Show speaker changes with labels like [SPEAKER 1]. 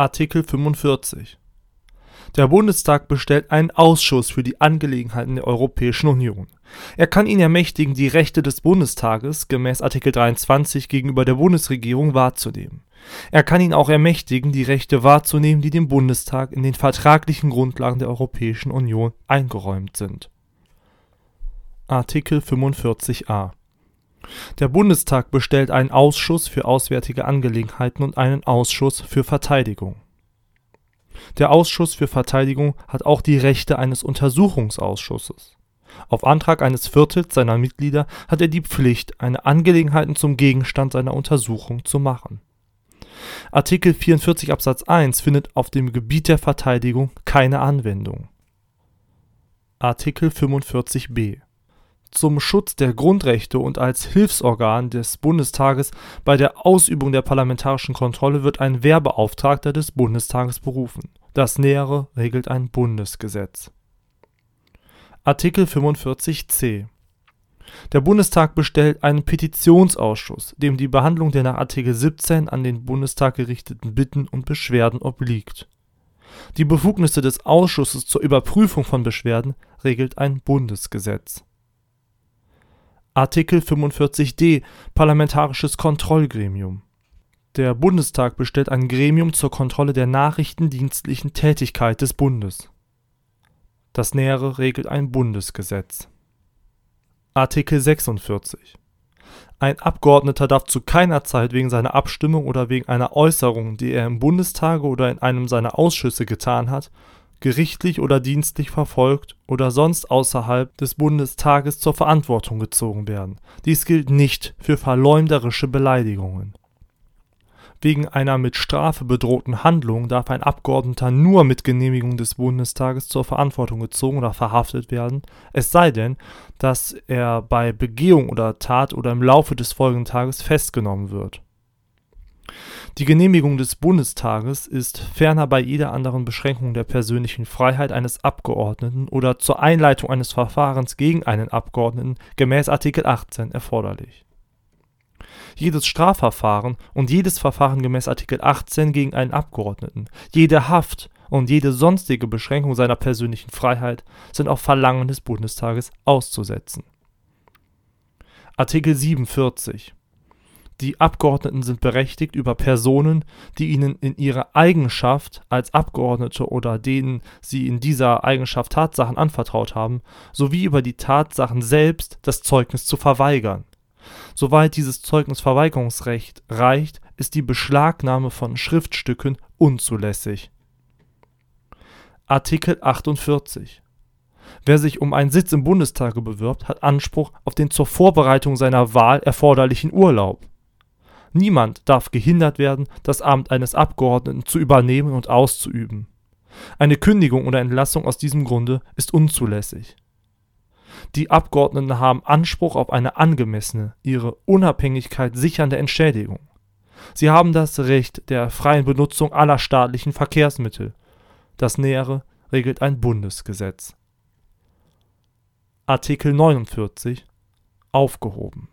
[SPEAKER 1] Artikel 45 Der Bundestag bestellt einen Ausschuss für die Angelegenheiten der Europäischen Union. Er kann ihn ermächtigen, die Rechte des Bundestages gemäß Artikel 23 gegenüber der Bundesregierung wahrzunehmen. Er kann ihn auch ermächtigen, die Rechte wahrzunehmen, die dem Bundestag in den vertraglichen Grundlagen der Europäischen Union eingeräumt sind. Artikel 45a Der Bundestag bestellt einen Ausschuss für Auswärtige Angelegenheiten und einen Ausschuss für Verteidigung. Der Ausschuss für Verteidigung hat auch die Rechte eines Untersuchungsausschusses. Auf Antrag eines Viertels seiner Mitglieder hat er die Pflicht, eine Angelegenheiten zum Gegenstand seiner Untersuchung zu machen. Artikel 44 Absatz 1 findet auf dem Gebiet der Verteidigung keine Anwendung. Artikel 45b zum Schutz der Grundrechte und als Hilfsorgan des Bundestages bei der Ausübung der parlamentarischen Kontrolle wird ein Wehrbeauftragter des Bundestages berufen. Das Nähere regelt ein Bundesgesetz. Artikel 45c Der Bundestag bestellt einen Petitionsausschuss, dem die Behandlung der nach Artikel 17 an den Bundestag gerichteten Bitten und Beschwerden obliegt. Die Befugnisse des Ausschusses zur Überprüfung von Beschwerden regelt ein Bundesgesetz. Artikel 45d Parlamentarisches Kontrollgremium Der Bundestag bestellt ein Gremium zur Kontrolle der nachrichtendienstlichen Tätigkeit des Bundes. Das Nähere regelt ein Bundesgesetz. Artikel 46 Ein Abgeordneter darf zu keiner Zeit wegen seiner Abstimmung oder wegen einer Äußerung, die er im Bundestage oder in einem seiner Ausschüsse getan hat, gerichtlich oder dienstlich verfolgt oder sonst außerhalb des Bundestages zur Verantwortung gezogen werden. Dies gilt nicht für verleumderische Beleidigungen. Wegen einer mit Strafe bedrohten Handlung darf ein Abgeordneter nur mit Genehmigung des Bundestages zur Verantwortung gezogen oder verhaftet werden, es sei denn, dass er bei Begehung oder Tat oder im Laufe des folgenden Tages festgenommen wird die Genehmigung des Bundestages ist ferner bei jeder anderen Beschränkung der persönlichen Freiheit eines Abgeordneten oder zur Einleitung eines Verfahrens gegen einen Abgeordneten gemäß Artikel 18 erforderlich. Jedes Strafverfahren und jedes Verfahren gemäß Artikel 18 gegen einen Abgeordneten, jede Haft und jede sonstige Beschränkung seiner persönlichen Freiheit sind auf Verlangen des Bundestages auszusetzen. Artikel 47 die Abgeordneten sind berechtigt, über Personen, die ihnen in ihrer Eigenschaft als Abgeordnete oder denen sie in dieser Eigenschaft Tatsachen anvertraut haben, sowie über die Tatsachen selbst das Zeugnis zu verweigern. Soweit dieses Zeugnisverweigerungsrecht reicht, ist die Beschlagnahme von Schriftstücken unzulässig. Artikel 48 Wer sich um einen Sitz im Bundestage bewirbt, hat Anspruch auf den zur Vorbereitung seiner Wahl erforderlichen Urlaub. Niemand darf gehindert werden, das Amt eines Abgeordneten zu übernehmen und auszuüben. Eine Kündigung oder Entlassung aus diesem Grunde ist unzulässig. Die Abgeordneten haben Anspruch auf eine angemessene, ihre Unabhängigkeit sichernde Entschädigung. Sie haben das Recht der freien Benutzung aller staatlichen Verkehrsmittel. Das Nähere regelt ein Bundesgesetz. Artikel 49 aufgehoben